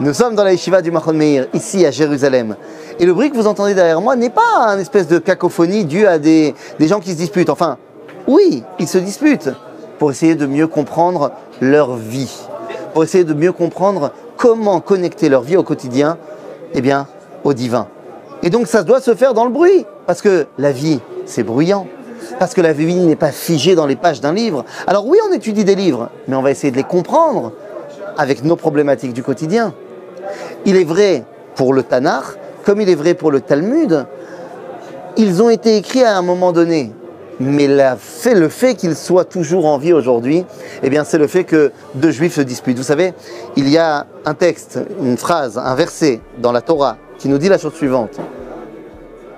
Nous sommes dans la yeshiva du Machon Meir, ici à Jérusalem. Et le bruit que vous entendez derrière moi n'est pas un espèce de cacophonie due à des, des gens qui se disputent. Enfin, oui, ils se disputent pour essayer de mieux comprendre leur vie, pour essayer de mieux comprendre comment connecter leur vie au quotidien, eh bien, au divin. Et donc ça doit se faire dans le bruit, parce que la vie, c'est bruyant. Parce que la vie n'est pas figée dans les pages d'un livre. Alors oui, on étudie des livres, mais on va essayer de les comprendre avec nos problématiques du quotidien. Il est vrai pour le Tanakh, comme il est vrai pour le Talmud, ils ont été écrits à un moment donné. Mais le fait qu'ils soient toujours en vie aujourd'hui, eh bien, c'est le fait que deux juifs se disputent. Vous savez, il y a un texte, une phrase, un verset dans la Torah qui nous dit la chose suivante.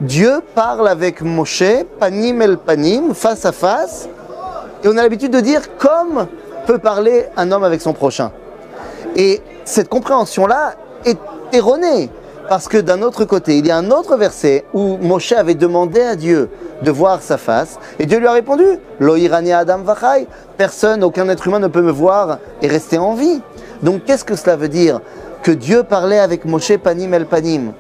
Dieu parle avec Moshe, panim el panim, face à face, et on a l'habitude de dire comme peut parler un homme avec son prochain. Et cette compréhension-là est erronée, parce que d'un autre côté, il y a un autre verset où Moshe avait demandé à Dieu de voir sa face, et Dieu lui a répondu adam vachai, personne, aucun être humain ne peut me voir et rester en vie. Donc qu'est-ce que cela veut dire? Que Dieu parlait avec Moshe panim el panim,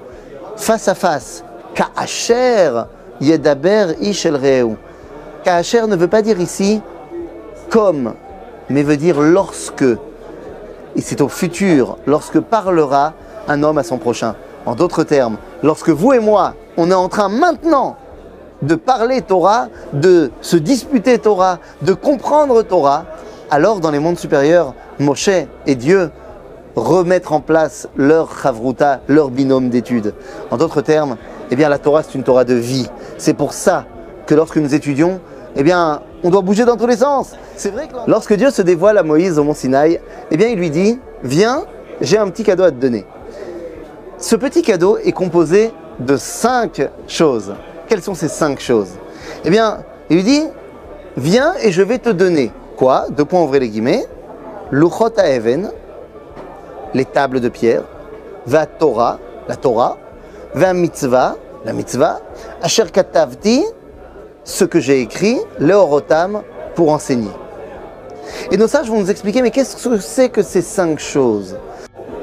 face à face. Ka'asher yedaber ish el reu. Ka'asher ne veut pas dire ici comme, mais veut dire lorsque. Et c'est au futur, lorsque parlera un homme à son prochain. En d'autres termes, lorsque vous et moi, on est en train maintenant de parler Torah, de se disputer Torah, de comprendre Torah, alors dans les mondes supérieurs, Moshe et Dieu remettre en place leur chavruta, leur binôme d'études. En d'autres termes, eh bien la Torah c'est une Torah de vie. C'est pour ça que lorsque nous étudions, eh bien on doit bouger dans tous les sens. C'est vrai que lorsque Dieu se dévoile à Moïse au mont Sinaï, eh bien il lui dit "Viens, j'ai un petit cadeau à te donner." Ce petit cadeau est composé de cinq choses. Quelles sont ces cinq choses? Eh bien, il lui dit Viens et je vais te donner quoi? Deux points ouvrez les guillemets. Luchot Even, les tables de pierre. Va Torah, la Torah. Va mitzvah, la mitzvah. Asher katavti, ce que j'ai écrit. Leorotam, pour enseigner. Et nos sages vont nous expliquer mais qu'est-ce que c'est que ces cinq choses?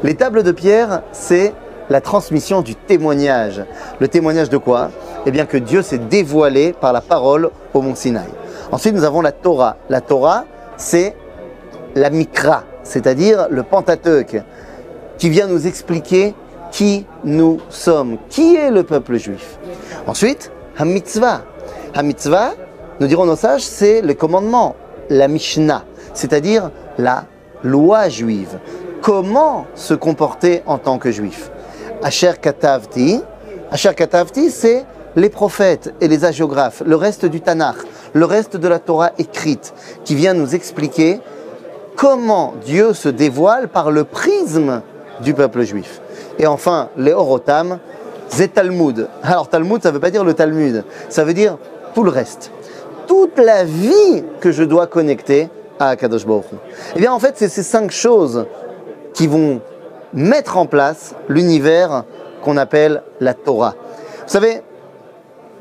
Les tables de pierre, c'est la transmission du témoignage. Le témoignage de quoi? Eh bien que Dieu s'est dévoilé par la parole au mont Sinaï. Ensuite, nous avons la Torah. La Torah, c'est la Mikra, c'est-à-dire le Pentateuque, qui vient nous expliquer qui nous sommes, qui est le peuple juif? Ensuite, Hamitzvah. Hamitzvah, nous dirons nos sages, c'est le commandement, la Mishnah, c'est-à-dire la loi juive. Comment se comporter en tant que juif? Asher Katavti. Asher c'est les prophètes et les hagiographes, le reste du Tanakh, le reste de la Torah écrite, qui vient nous expliquer comment Dieu se dévoile par le prisme du peuple juif. Et enfin, les Orotam, c'est Talmud. Alors Talmud, ça ne veut pas dire le Talmud, ça veut dire tout le reste. Toute la vie que je dois connecter à Kadosh Baruch. Eh bien, en fait, c'est ces cinq choses qui vont mettre en place l'univers qu'on appelle la Torah. Vous savez,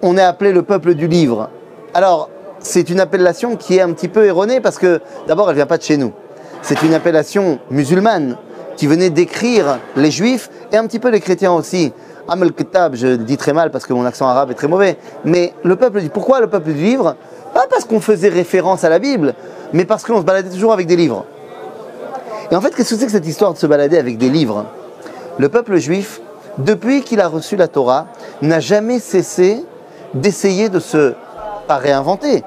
on est appelé le peuple du livre. Alors, c'est une appellation qui est un petit peu erronée parce que d'abord, elle vient pas de chez nous. C'est une appellation musulmane qui venait décrire les juifs et un petit peu les chrétiens aussi. Amel Kitab, je dis très mal parce que mon accent arabe est très mauvais. Mais le peuple du pourquoi le peuple du livre? Pas parce qu'on faisait référence à la Bible, mais parce qu'on se baladait toujours avec des livres. Et en fait, qu'est-ce que c'est que cette histoire de se balader avec des livres? Le peuple juif, depuis qu'il a reçu la Torah, n'a jamais cessé d'essayer de se, pas réinventer,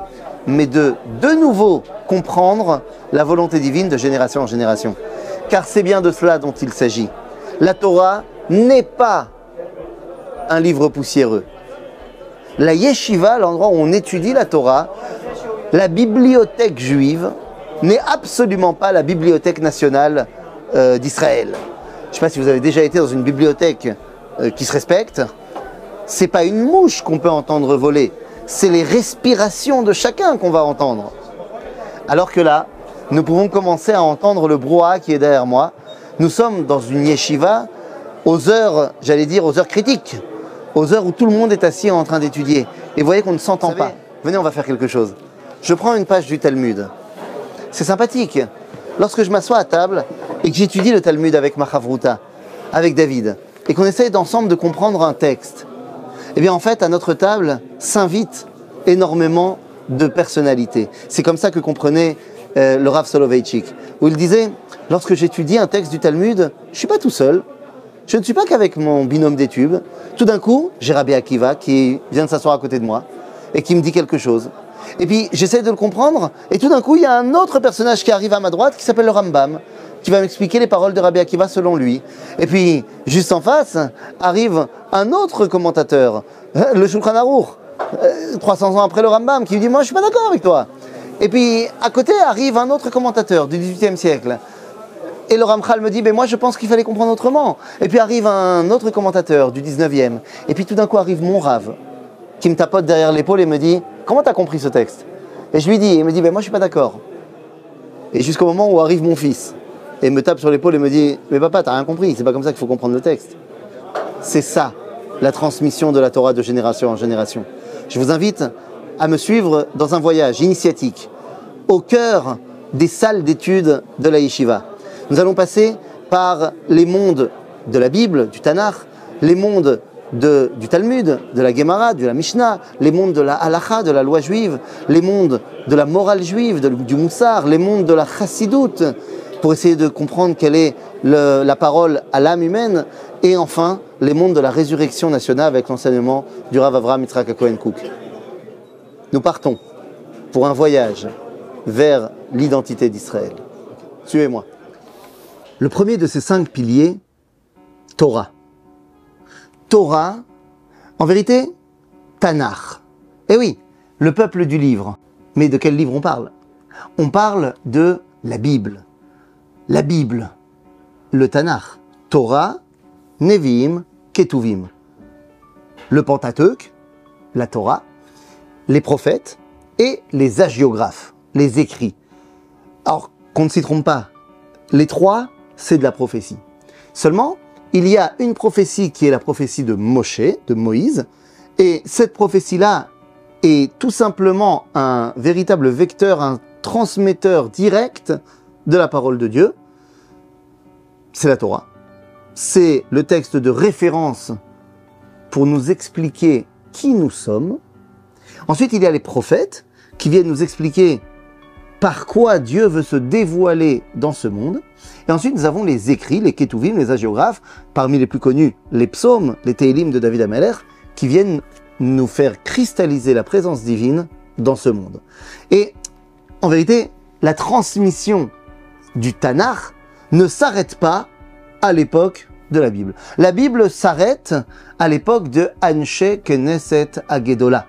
mais de de nouveau comprendre la volonté divine de génération en génération. Car c'est bien de cela dont il s'agit. La Torah n'est pas un livre poussiéreux. La yeshiva, l'endroit où on étudie la Torah, la bibliothèque juive, n'est absolument pas la bibliothèque nationale euh, d'Israël. Je ne sais pas si vous avez déjà été dans une bibliothèque euh, qui se respecte. C'est pas une mouche qu'on peut entendre voler, c'est les respirations de chacun qu'on va entendre. Alors que là, nous pouvons commencer à entendre le brouhaha qui est derrière moi. Nous sommes dans une yeshiva aux heures, j'allais dire, aux heures critiques, aux heures où tout le monde est assis en train d'étudier. Et vous voyez qu'on ne s'entend pas. Venez, on va faire quelque chose. Je prends une page du Talmud. C'est sympathique. Lorsque je m'assois à table, et que j'étudie le Talmud avec Machavruta, avec David, et qu'on essaye d'ensemble de comprendre un texte, eh bien en fait, à notre table s'invite énormément de personnalités. C'est comme ça que comprenait euh, le Rav Soloveitchik, où il disait, lorsque j'étudie un texte du Talmud, je suis pas tout seul, je ne suis pas qu'avec mon binôme d'études. Tout d'un coup, j'ai Rabbi Akiva qui vient de s'asseoir à côté de moi et qui me dit quelque chose. Et puis j'essaie de le comprendre, et tout d'un coup, il y a un autre personnage qui arrive à ma droite qui s'appelle le Rambam, qui va m'expliquer les paroles de Rabbi Akiva selon lui. Et puis, juste en face, arrive un autre commentateur, le Shulchan Aruch, 300 ans après le Rambam, qui lui dit Moi, je suis pas d'accord avec toi. Et puis, à côté arrive un autre commentateur du XVIIIe siècle. Et le Ramchal me dit, mais moi je pense qu'il fallait comprendre autrement. Et puis arrive un autre commentateur du 19e. Et puis tout d'un coup arrive mon Rav, qui me tapote derrière l'épaule et me dit, comment tu as compris ce texte? Et je lui dis, il me dit, mais moi je suis pas d'accord. Et jusqu'au moment où arrive mon fils, et me tape sur l'épaule et me dit, mais papa, t'as rien compris, c'est pas comme ça qu'il faut comprendre le texte. C'est ça, la transmission de la Torah de génération en génération. Je vous invite à me suivre dans un voyage initiatique au cœur des salles d'études de la yeshiva. Nous allons passer par les mondes de la Bible, du Tanakh, les mondes du Talmud, de la Gemara, de la Mishnah, les mondes de la Halacha, de la loi juive, les mondes de la morale juive, du Moussar, les mondes de la Chassidoute, pour essayer de comprendre quelle est la parole à l'âme humaine, et enfin les mondes de la résurrection nationale avec l'enseignement du Rav Avraham Yitzhak Cohen. Nous partons pour un voyage vers l'identité d'Israël. Suivez-moi. Le premier de ces cinq piliers, Torah. Torah, en vérité, Tanakh. Eh oui, le peuple du livre. Mais de quel livre on parle? On parle de la Bible. La Bible, le Tanakh. Torah, Nevim, Ketuvim. Le Pentateuque, la Torah, les prophètes et les agiographes, les écrits. Alors, qu'on ne s'y trompe pas, les trois c'est de la prophétie. Seulement, il y a une prophétie qui est la prophétie de Moshe, de Moïse, et cette prophétie-là est tout simplement un véritable vecteur, un transmetteur direct de la parole de Dieu. C'est la Torah. C'est le texte de référence pour nous expliquer qui nous sommes. Ensuite, il y a les prophètes qui viennent nous expliquer par quoi Dieu veut se dévoiler dans ce monde. Et ensuite, nous avons les écrits, les Ketuvim, les agiographes, parmi les plus connus, les psaumes, les Télim de David Ameller, qui viennent nous faire cristalliser la présence divine dans ce monde. Et en vérité, la transmission du Tanakh ne s'arrête pas à l'époque de la Bible. La Bible s'arrête à l'époque de Anshe Knesset Agedola,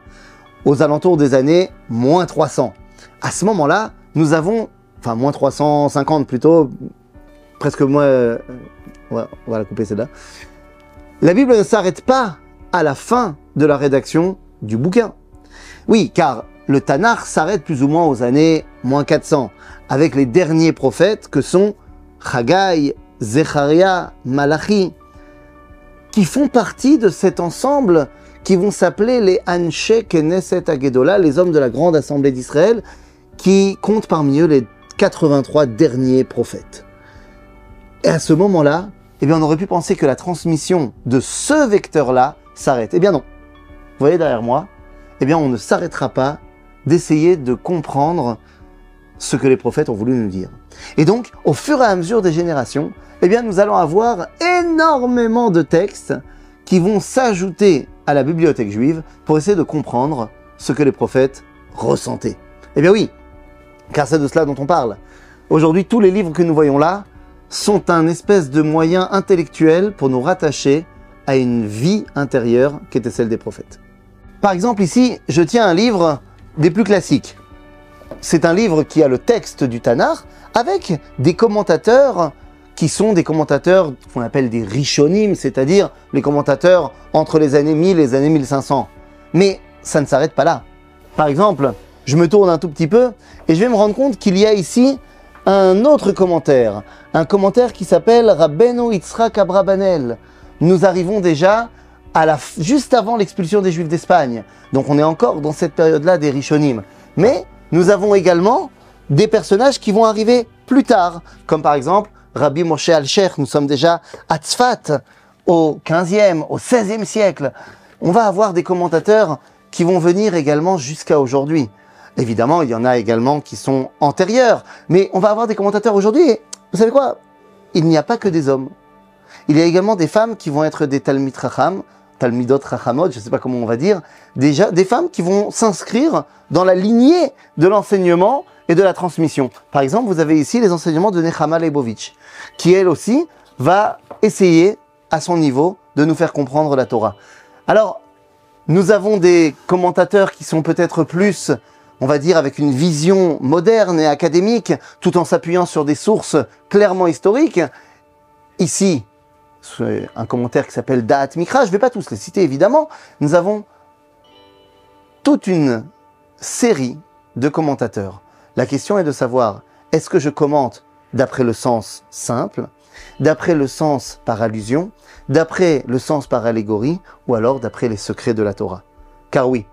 aux alentours des années moins 300. À ce moment-là, nous avons, enfin moins 350 plutôt, presque moins, euh, on va la couper celle-là. La Bible ne s'arrête pas à la fin de la rédaction du bouquin. Oui, car le Tanakh s'arrête plus ou moins aux années moins 400, avec les derniers prophètes que sont Haggai, Zecharia, Malachi, qui font partie de cet ensemble qui vont s'appeler les Anshe Knesset Agedola, les hommes de la grande assemblée d'Israël, qui compte parmi eux les 83 derniers prophètes. Et à ce moment-là, eh bien, on aurait pu penser que la transmission de ce vecteur-là s'arrête. Eh bien non. Vous voyez derrière moi Eh bien, on ne s'arrêtera pas d'essayer de comprendre ce que les prophètes ont voulu nous dire. Et donc, au fur et à mesure des générations, eh bien, nous allons avoir énormément de textes qui vont s'ajouter à la bibliothèque juive pour essayer de comprendre ce que les prophètes ressentaient. Eh bien oui, car c'est de cela dont on parle. Aujourd'hui, tous les livres que nous voyons là sont un espèce de moyen intellectuel pour nous rattacher à une vie intérieure qui était celle des prophètes. Par exemple, ici, je tiens un livre des plus classiques. C'est un livre qui a le texte du Tanakh avec des commentateurs qui sont des commentateurs qu'on appelle des rishonim, c'est-à-dire les commentateurs entre les années 1000 et les années 1500. Mais ça ne s'arrête pas là. Par exemple, je me tourne un tout petit peu et je vais me rendre compte qu'il y a ici un autre commentaire, un commentaire qui s'appelle Rabbeinu Yitzhak Abrabanel. Nous arrivons déjà juste avant l'expulsion des Juifs d'Espagne. Donc on est encore dans cette période-là des Rishonim. Mais nous avons également des personnages qui vont arriver plus tard, comme par exemple Rabbi Moshe Alcher, nous sommes déjà à Tzfat, au 15e, au 16e siècle. On va avoir des commentateurs qui vont venir également jusqu'à aujourd'hui. Évidemment, il y en a également qui sont antérieurs, mais on va avoir des commentateurs aujourd'hui. Vous savez quoi? Il n'y a pas que des hommes. Il y a également des femmes qui vont être des Talmid Racham, Talmidot Rachamot, je ne sais pas comment on va dire, déjà des femmes qui vont s'inscrire dans la lignée de l'enseignement et de la transmission. Par exemple, vous avez ici les enseignements de Nechama Leibovitch, qui elle aussi va essayer à son niveau de nous faire comprendre la Torah. Alors, nous avons des commentateurs qui sont peut-être plus, on va dire, avec une vision moderne et académique, tout en s'appuyant sur des sources clairement historiques. Ici, un commentaire qui s'appelle Da'at Mikra, je ne vais pas tous les citer évidemment, nous avons toute une série de commentateurs. La question est de savoir, est-ce que je commente d'après le sens simple, d'après le sens par allusion, d'après le sens par allégorie, ou alors d'après les secrets de la Torah? Car oui,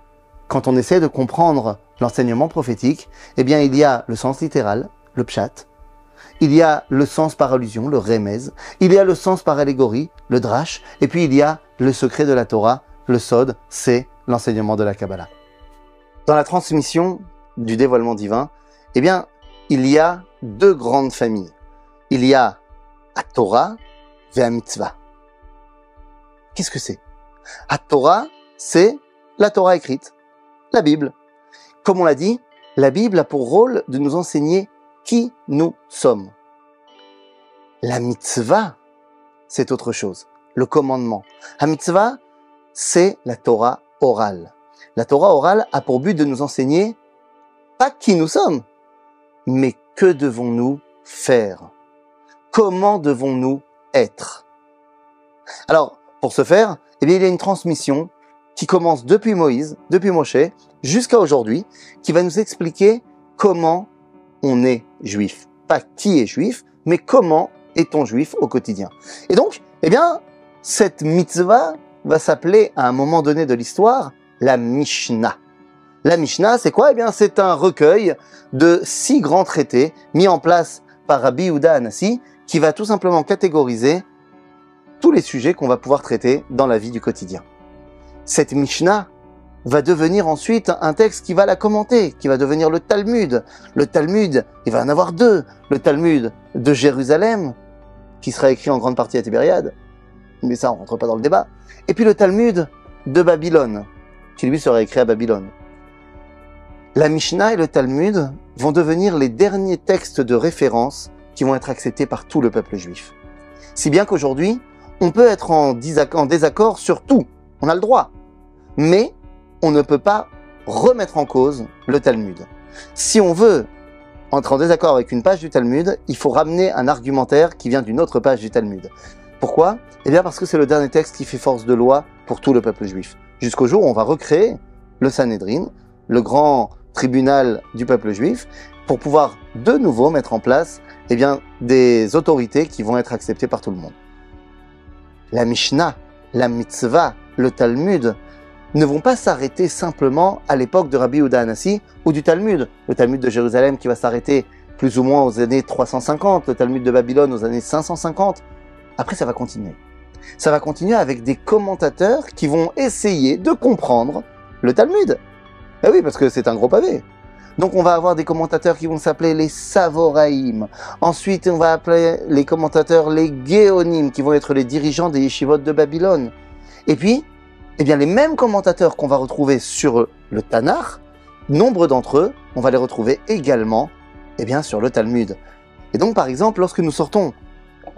quand on essaie de comprendre l'enseignement prophétique, eh bien il y a le sens littéral, le pshat, il y a le sens par allusion, le remez, il y a le sens par allégorie, le drash, et puis il y a le secret de la Torah, le sod, c'est l'enseignement de la Kabbalah. Dans la transmission du dévoilement divin, eh bien, il y a deux grandes familles. Il y a a Torah et a mitzvah. Qu'est-ce que c'est? A Torah, c'est la Torah écrite, la Bible. Comme on l'a dit, la Bible a pour rôle de nous enseigner qui nous sommes. La mitzvah, c'est autre chose. Le commandement. La mitzvah, c'est la Torah orale. La Torah orale a pour but de nous enseigner pas qui nous sommes, mais que devons-nous faire? Comment devons-nous être? Alors, pour ce faire, eh il y a une transmission qui commence depuis Moïse, depuis Moshe, jusqu'à aujourd'hui, qui va nous expliquer comment on est juif. Pas qui est juif, mais comment est-on juif au quotidien. Et donc, eh bien, cette mitzvah va s'appeler à un moment donné de l'histoire la Mishnah. La Mishnah, c'est quoi? Eh bien, c'est un recueil de six grands traités mis en place par Rabbi Yehuda Anassi, qui va tout simplement catégoriser tous les sujets qu'on va pouvoir traiter dans la vie du quotidien. Cette Mishnah va devenir ensuite un texte qui va la commenter, qui va devenir le Talmud. Le Talmud, il va en avoir deux. Le Talmud de Jérusalem, qui sera écrit en grande partie à Tibériade, mais ça, on rentre pas dans le débat. Et puis le Talmud de Babylone, qui lui sera écrit à Babylone. La Mishnah et le Talmud vont devenir les derniers textes de référence qui vont être acceptés par tout le peuple juif. Si bien qu'aujourd'hui, on peut être en désaccord sur tout, on a le droit. Mais on ne peut pas remettre en cause le Talmud. Si on veut entrer en désaccord avec une page du Talmud, il faut ramener un argumentaire qui vient d'une autre page du Talmud. Pourquoi? Eh bien parce que c'est le dernier texte qui fait force de loi pour tout le peuple juif. Jusqu'au jour où on va recréer le Sanhedrin, le grand tribunal du peuple juif, pour pouvoir de nouveau mettre en place eh bien, des autorités qui vont être acceptées par tout le monde. La Mishnah, la Mitzvah, le Talmud, ne vont pas s'arrêter simplement à l'époque de Rabbi Yehuda Anassi ou du Talmud. Le Talmud de Jérusalem qui va s'arrêter plus ou moins aux années 350, le Talmud de Babylone aux années 550. Après, ça va continuer. Ça va continuer avec des commentateurs qui vont essayer de comprendre le Talmud. Eh oui, parce que c'est un gros pavé. Donc on va avoir des commentateurs qui vont s'appeler les Savoraïm. Ensuite, on va appeler les commentateurs les Géonim, qui vont être les dirigeants des yeshivot de Babylone. Et puis, eh bien, les mêmes commentateurs qu'on va retrouver sur le Tanakh, nombre d'entre eux, on va les retrouver également, eh bien, sur le Talmud. Et donc, par exemple, lorsque nous sortons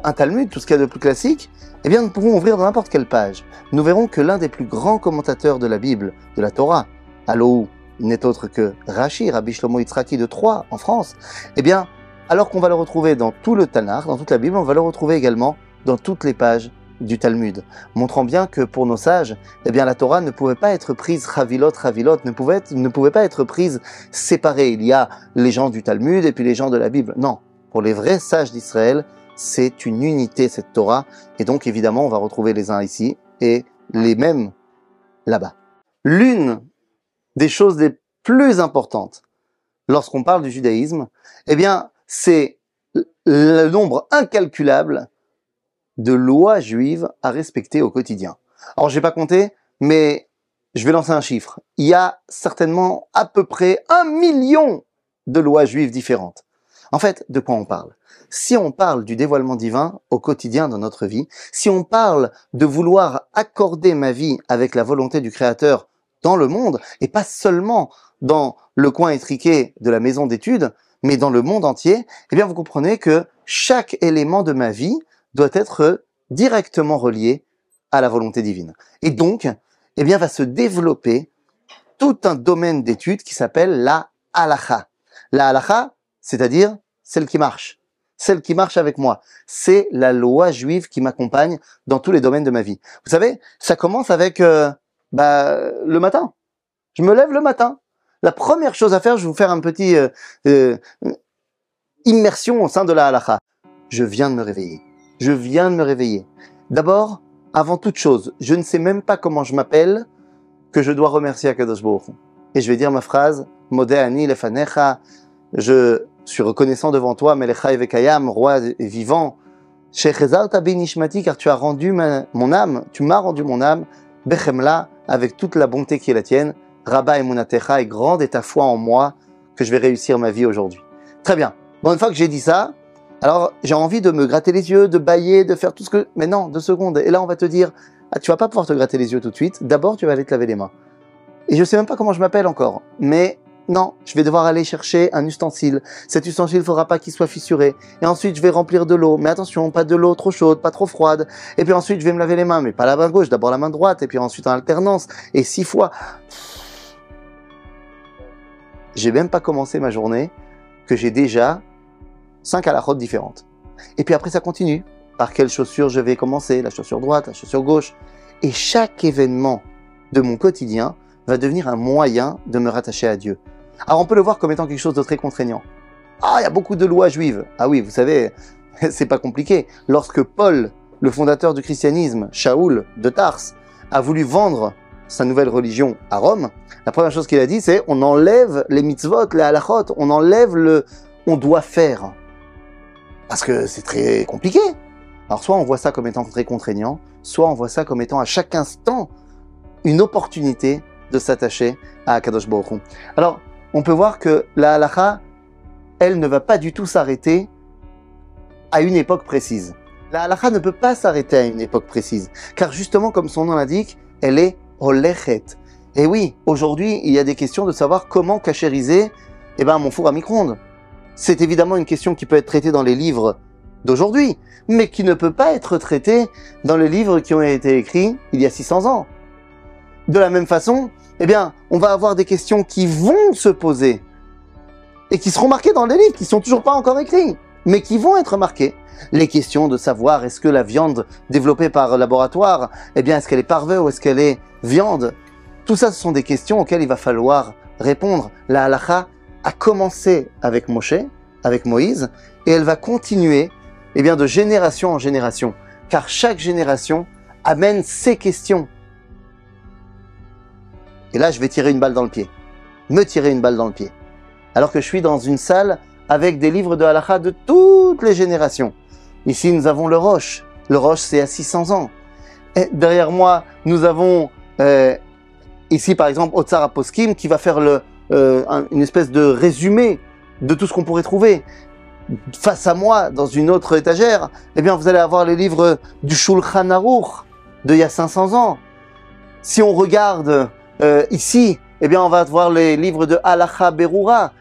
un Talmud, tout ce qu'il y a de plus classique, eh bien, nous pouvons ouvrir dans n'importe quelle page. Nous verrons que l'un des plus grands commentateurs de la Bible, de la Torah, Alou, n'est autre que Rashi, Rabbi Shlomo Yitzhaki de Troyes, en France, eh bien, alors qu'on va le retrouver dans tout le Tanakh, dans toute la Bible, on va le retrouver également dans toutes les pages du Talmud, montrant bien que pour nos sages, eh bien la Torah ne pouvait pas être prise ravilot, ravilot, ne pouvait, ne pouvait pas être prise séparée. Il y a les gens du Talmud et puis les gens de la Bible. Non, pour les vrais sages d'Israël, c'est une unité cette Torah, et donc évidemment on va retrouver les uns ici et les mêmes là-bas. L'une des choses les plus importantes lorsqu'on parle du judaïsme, eh bien c'est le nombre incalculable de lois juives à respecter au quotidien. Alors, j'ai pas compté, mais je vais lancer un chiffre. Il y a certainement à peu près un million de lois juives différentes. En fait, de quoi on parle? Si on parle du dévoilement divin au quotidien dans notre vie, si on parle de vouloir accorder ma vie avec la volonté du Créateur dans le monde, et pas seulement dans le coin étriqué de la maison d'études, mais dans le monde entier, eh bien vous comprenez que chaque élément de ma vie doit être directement relié à la volonté divine. Et donc, eh bien, va se développer tout un domaine d'études qui s'appelle la halacha. La halacha, c'est-à-dire celle qui marche, celle qui marche avec moi. C'est la loi juive qui m'accompagne dans tous les domaines de ma vie. Vous savez, ça commence avec euh, bah, le matin. Je me lève le matin. La première chose à faire, je vais vous faire un petit euh, euh, immersion au sein de la halacha. Je viens de me réveiller. Je viens de me réveiller. D'abord, avant toute chose, je ne sais même pas comment je m'appelle, que je dois remercier Akadosh Baruch Et je vais dire ma phrase, Modéani lefanecha, je suis reconnaissant devant toi, Melecha Evekayam, roi et vivant, Nishmati, car tu as rendu mon âme, tu m'as rendu mon âme, Bechemla, avec toute la bonté qui est la tienne, Rabba et Munatecha, et grande est ta foi en moi, que je vais réussir ma vie aujourd'hui. Très bien. Bon, une fois que j'ai dit ça, alors j'ai envie de me gratter les yeux, de bailler, de faire tout ce que... Mais non, deux secondes. Et là, on va te dire, ah, tu vas pas pouvoir te gratter les yeux tout de suite. D'abord, tu vas aller te laver les mains. Et je sais même pas comment je m'appelle encore. Mais non, je vais devoir aller chercher un ustensile. Cet ustensile, il faudra pas qu'il soit fissuré. Et ensuite, je vais remplir de l'eau. Mais attention, pas de l'eau trop chaude, pas trop froide. Et puis ensuite, je vais me laver les mains, mais pas la main gauche, d'abord la main droite, et puis ensuite en alternance. Et six fois. J'ai même pas commencé ma journée que j'ai déjà cinq route différentes. Et puis après, ça continue. Par quelle chaussure je vais commencer? La chaussure droite, la chaussure gauche. Et chaque événement de mon quotidien va devenir un moyen de me rattacher à Dieu. Alors on peut le voir comme étant quelque chose de très contraignant. Ah, il y a beaucoup de lois juives. Ah oui, vous savez, c'est pas compliqué. Lorsque Paul, le fondateur du christianisme, Shaoul de Tars, a voulu vendre sa nouvelle religion à Rome, la première chose qu'il a dit, c'est on enlève les mitzvot, les halachot, on enlève le on doit faire. Parce que c'est très compliqué. Alors soit on voit ça comme étant très contraignant, soit on voit ça comme étant à chaque instant une opportunité de s'attacher à Kadosh Baruch Alors, on peut voir que la halacha, elle ne va pas du tout s'arrêter à une époque précise. La halacha ne peut pas s'arrêter à une époque précise, car justement, comme son nom l'indique, elle est olechet. Et oui, aujourd'hui, il y a des questions de savoir comment cachériser eh ben, mon four à micro-ondes. C'est évidemment une question qui peut être traitée dans les livres d'aujourd'hui, mais qui ne peut pas être traitée dans les livres qui ont été écrits il y a 600 ans. De la même façon, eh on va avoir des questions qui vont se poser et qui seront marquées dans les livres, qui sont toujours pas encore écrits, mais qui vont être marquées. Les questions de savoir est-ce que la viande développée par laboratoire, eh bien, est-ce qu'elle est parvée ou est-ce qu'elle est viande? Tout ça, ce sont des questions auxquelles il va falloir répondre. La halacha a commencé avec Moshe, avec Moïse, et elle va continuer eh bien, de génération en génération, car chaque génération amène ses questions. Et là, je vais tirer une balle dans le pied, me tirer une balle dans le pied, alors que je suis dans une salle avec des livres de halakha de toutes les générations. Ici, nous avons le Roche. Le Roche, c'est à 600 ans. Et derrière moi, nous avons euh, ici, par exemple, Otsar Aposkim, qui va faire le, euh, une espèce de résumé de tout ce qu'on pourrait trouver. Face à moi, dans une autre étagère, eh bien, vous allez avoir les livres du Shulchan Aruch de il y a 500 ans. Si on regarde euh, ici, eh bien, on va voir les livres de Halacha Berura,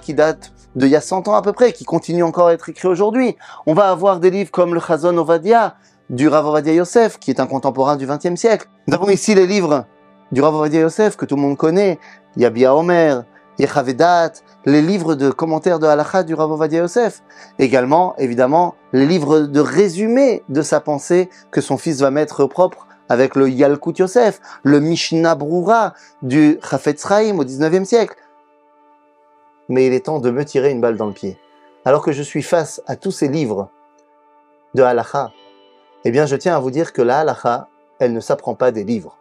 qui date de il y a 100 ans à peu près, qui continue encore à être écrit aujourd'hui. On va avoir des livres comme le Chazon Ovadia, du Rav Ovadia Yosef, qui est un contemporain du XXe siècle. Nous avons ici les livres du Rav Yosef, que tout le monde connaît, Yabia Omer, Yechavedat, les livres de commentaires de Halakha du Rav Yosef. Également, évidemment, les livres de résumé de sa pensée que son fils va mettre propre avec le Yalkut Yosef, le Mishnah Brura du Chafetz Chaim au 19e siècle. Mais il est temps de me tirer une balle dans le pied. Alors que je suis face à tous ces livres de Halakha, eh bien, je tiens à vous dire que la Halakha, elle ne s'apprend pas des livres.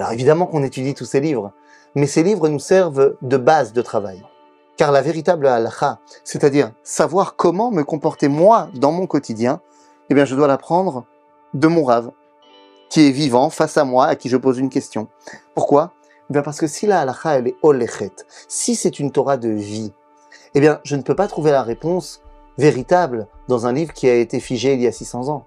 Alors évidemment qu'on étudie tous ces livres, mais ces livres nous servent de base de travail. Car la véritable halakha, c'est-à-dire savoir comment me comporter moi dans mon quotidien, eh bien je dois l'apprendre de mon rave, qui est vivant face à moi, à qui je pose une question. Pourquoi? Eh bien Parce que si la halakha, elle est olechet, si c'est une Torah de vie, eh bien je ne peux pas trouver la réponse véritable dans un livre qui a été figé il y a 600 ans.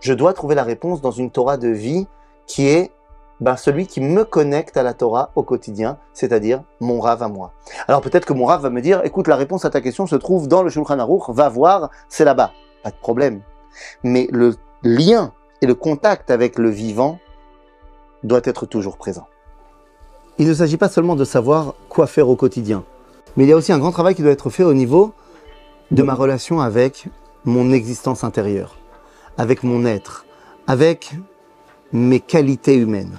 Je dois trouver la réponse dans une Torah de vie qui est ben, celui qui me connecte à la Torah au quotidien, c'est-à-dire mon Rav à moi. Alors peut-être que mon Rav va me dire, écoute, la réponse à ta question se trouve dans le Shulchan Aruch, va voir, c'est là-bas. Pas de problème. Mais le lien et le contact avec le vivant doit être toujours présent. Il ne s'agit pas seulement de savoir quoi faire au quotidien, mais il y a aussi un grand travail qui doit être fait au niveau de ma relation avec mon existence intérieure, avec mon être, avec mes qualités humaines.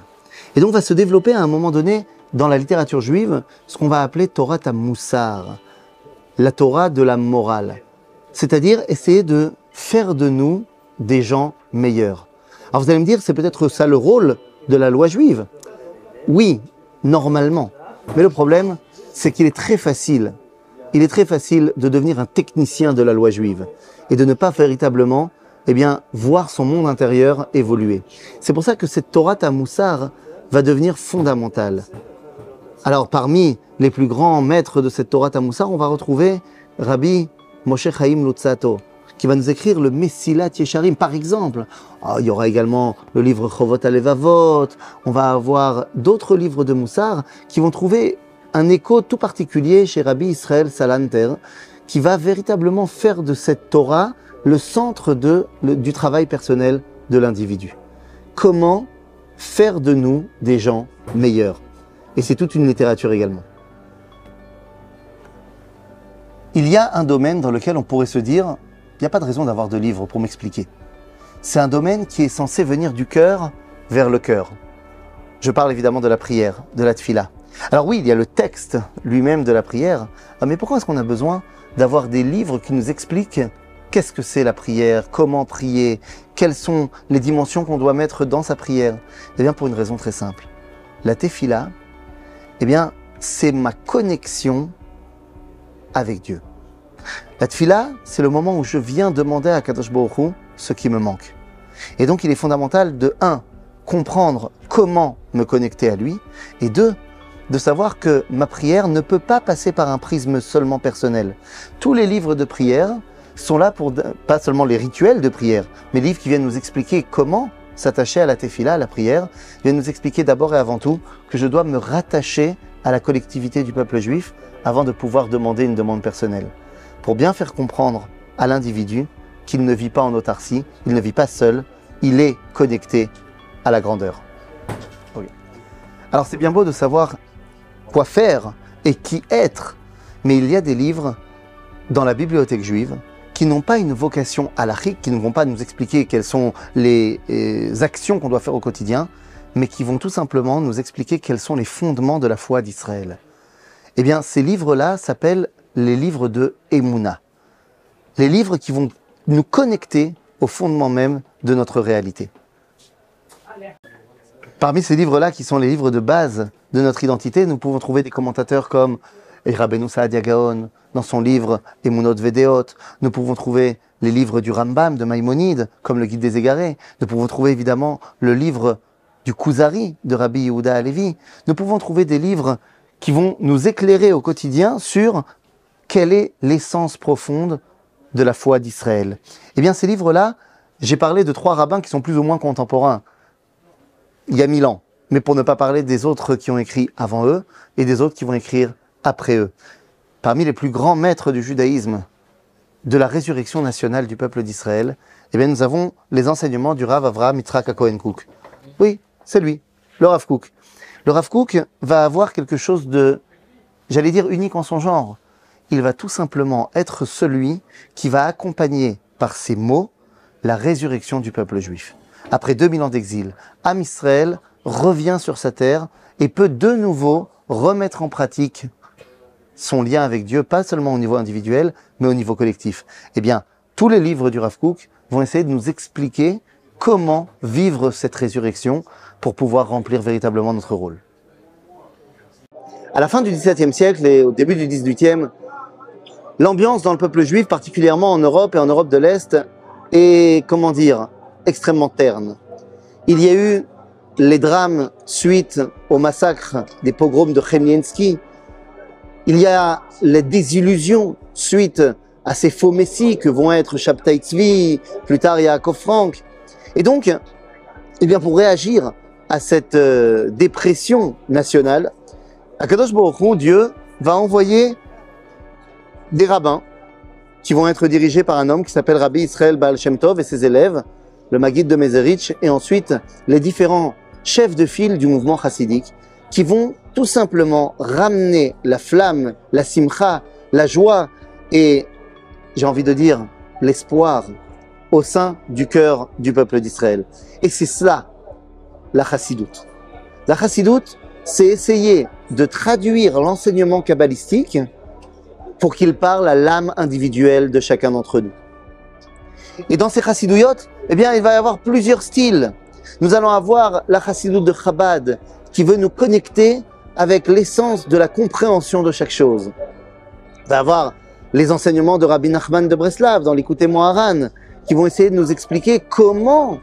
Et donc va se développer à un moment donné dans la littérature juive ce qu'on va appeler Torah Tamoussar, la Torah de la morale. C'est-à-dire essayer de faire de nous des gens meilleurs. Alors vous allez me dire, c'est peut-être ça le rôle de la loi juive. Oui, normalement. Mais le problème, c'est qu'il est très facile, il est très facile de devenir un technicien de la loi juive et de ne pas véritablement eh bien, voir son monde intérieur évoluer. C'est pour ça que cette Torah Tamoussar va devenir fondamentale. Alors, parmi les plus grands maîtres de cette Torah Tamoussar, on va retrouver Rabbi Moshe Chaim Lutzato, qui va nous écrire le Messilat Yesharim, par exemple. Ah, il y aura également le livre Chovot Alevavot, on va avoir d'autres livres de Moussar qui vont trouver un écho tout particulier chez Rabbi Israël Salanter, qui va véritablement faire de cette Torah le centre du travail personnel de l'individu. Comment faire de nous des gens meilleurs Et c'est toute une littérature également. Il y a un domaine dans lequel on pourrait se dire, il n'y a pas de raison d'avoir de livre pour m'expliquer. C'est un domaine qui est censé venir du cœur vers le cœur. Je parle évidemment de la prière, de la tfila. Alors oui, il y a le texte lui-même de la prière, ah, mais pourquoi est-ce qu'on a besoin d'avoir des livres qui nous expliquent Qu'est-ce que c'est la prière? Comment prier? Quelles sont les dimensions qu'on doit mettre dans sa prière? Eh bien, pour une raison très simple. La tefila, eh bien, c'est ma connexion avec Dieu. La tefila, c'est le moment où je viens demander à Kadosh Baruch ce qui me manque. Et donc, il est fondamental de, un, comprendre comment me connecter à lui, et deux, de savoir que ma prière ne peut pas passer par un prisme seulement personnel. Tous les livres de prière sont là pour pas seulement les rituels de prière, mais livres qui viennent nous expliquer comment s'attacher à la tefila, à la prière, viennent nous expliquer d'abord et avant tout que je dois me rattacher à la collectivité du peuple juif avant de pouvoir demander une demande personnelle. Pour bien faire comprendre à l'individu qu'il ne vit pas en autarcie, il ne vit pas seul, il est connecté à la grandeur. Alors c'est bien beau de savoir quoi faire et qui être, mais il y a des livres dans la bibliothèque juive qui n'ont pas une vocation halachique, qui ne vont pas nous expliquer quelles sont les, les actions qu'on doit faire au quotidien, mais qui vont tout simplement nous expliquer quels sont les fondements de la foi d'Israël. Eh bien, ces livres-là s'appellent les livres de Emouna. Les livres qui vont nous connecter au fondement même de notre réalité. Parmi ces livres-là, qui sont les livres de base de notre identité, nous pouvons trouver des commentateurs comme Rabbeinu Saadia Gaon, dans son livre Emunot Vedeot. Nous pouvons trouver les livres du Rambam, de Maïmonide, comme le Guide des Égarés. Nous pouvons trouver évidemment le livre du Kuzari de Rabbi Yehuda Alevi. Nous pouvons trouver des livres qui vont nous éclairer au quotidien sur quelle est l'essence profonde de la foi d'Israël. Eh bien, ces livres-là, j'ai parlé de trois rabbins qui sont plus ou moins contemporains, il y a mille ans, mais pour ne pas parler des autres qui ont écrit avant eux et des autres qui vont écrire après eux. Parmi les plus grands maîtres du judaïsme, de la résurrection nationale du peuple d'Israël, eh bien, nous avons les enseignements du Rav Avraham Yitzhak Cohen Cook. Oui, c'est lui, le Rav Cook. Le Rav Cook va avoir quelque chose de, j'allais dire, unique en son genre. Il va tout simplement être celui qui va accompagner par ses mots la résurrection du peuple juif. Après 2000 ans d'exil, Am Israël revient sur sa terre et peut de nouveau remettre en pratique son lien avec Dieu, pas seulement au niveau individuel, mais au niveau collectif. Eh bien, tous les livres du Rav Kook vont essayer de nous expliquer comment vivre cette résurrection pour pouvoir remplir véritablement notre rôle. À la fin du XVIIe siècle et au début du XVIIIe, l'ambiance dans le peuple juif, particulièrement en Europe et en Europe de l'Est, est, comment dire, extrêmement terne. Il y a eu les drames suite au massacre des pogroms de Chemniensky. Il y a les désillusions suite à ces faux messies que vont être Shabtai Tzvi, plus tard Yaakov Frank. Et donc, eh bien, pour réagir à cette euh, dépression nationale, Akadosh Baruch Hu, Dieu, va envoyer des rabbins qui vont être dirigés par un homme qui s'appelle Rabbi Israël Baal Shem Tov et ses élèves, le Maguide de Mezerich, et ensuite les différents chefs de file du mouvement chassidique, qui vont tout simplement ramener la flamme, la simcha, la joie et, j'ai envie de dire, l'espoir au sein du cœur du peuple d'Israël. Et c'est cela, la chassidoute. La chassidoute, c'est essayer de traduire l'enseignement kabbalistique pour qu'il parle à l'âme individuelle de chacun d'entre nous. Et dans ces chassidouillotes, eh bien, il va y avoir plusieurs styles. Nous allons avoir la chassidoute de Chabad, qui veut nous connecter avec l'essence de la compréhension de chaque chose. Il va avoir les enseignements de Rabbi Nachman de Breslav dans l'écouté Moharan, qui vont essayer de nous expliquer comment,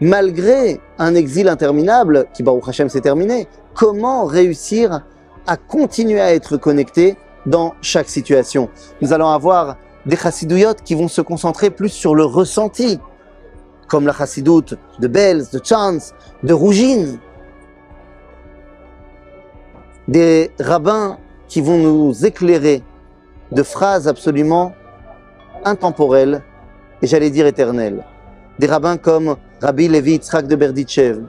malgré un exil interminable, qui Baruch Hashem s'est terminé, comment réussir à continuer à être connecté dans chaque situation. Nous allons avoir des chassidouillotes qui vont se concentrer plus sur le ressenti, comme la chassidoute de Belz, de Chance, de Rougine. Des rabbins qui vont nous éclairer de phrases absolument intemporelles et j'allais dire éternelles. Des rabbins comme Rabbi Levi Yitzhak de Berditchev,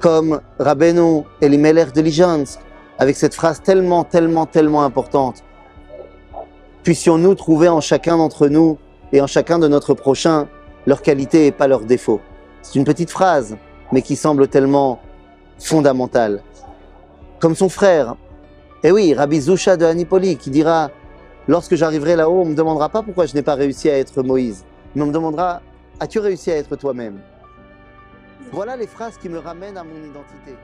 comme Rabbeinu Elimelech de Lijansk, avec cette phrase tellement, tellement, tellement importante puissions-nous trouver en chacun d'entre nous et en chacun de notre prochain leurs qualités et pas leurs défauts. C'est une petite phrase, mais qui semble tellement fondamentale. Comme son frère, eh oui, Rabbi Zusha de Anipoli, qui dira Lorsque j'arriverai là-haut, on ne me demandera pas pourquoi je n'ai pas réussi à être Moïse, mais on me demandera As-tu réussi à être toi-même? Voilà les phrases qui me ramènent à mon identité.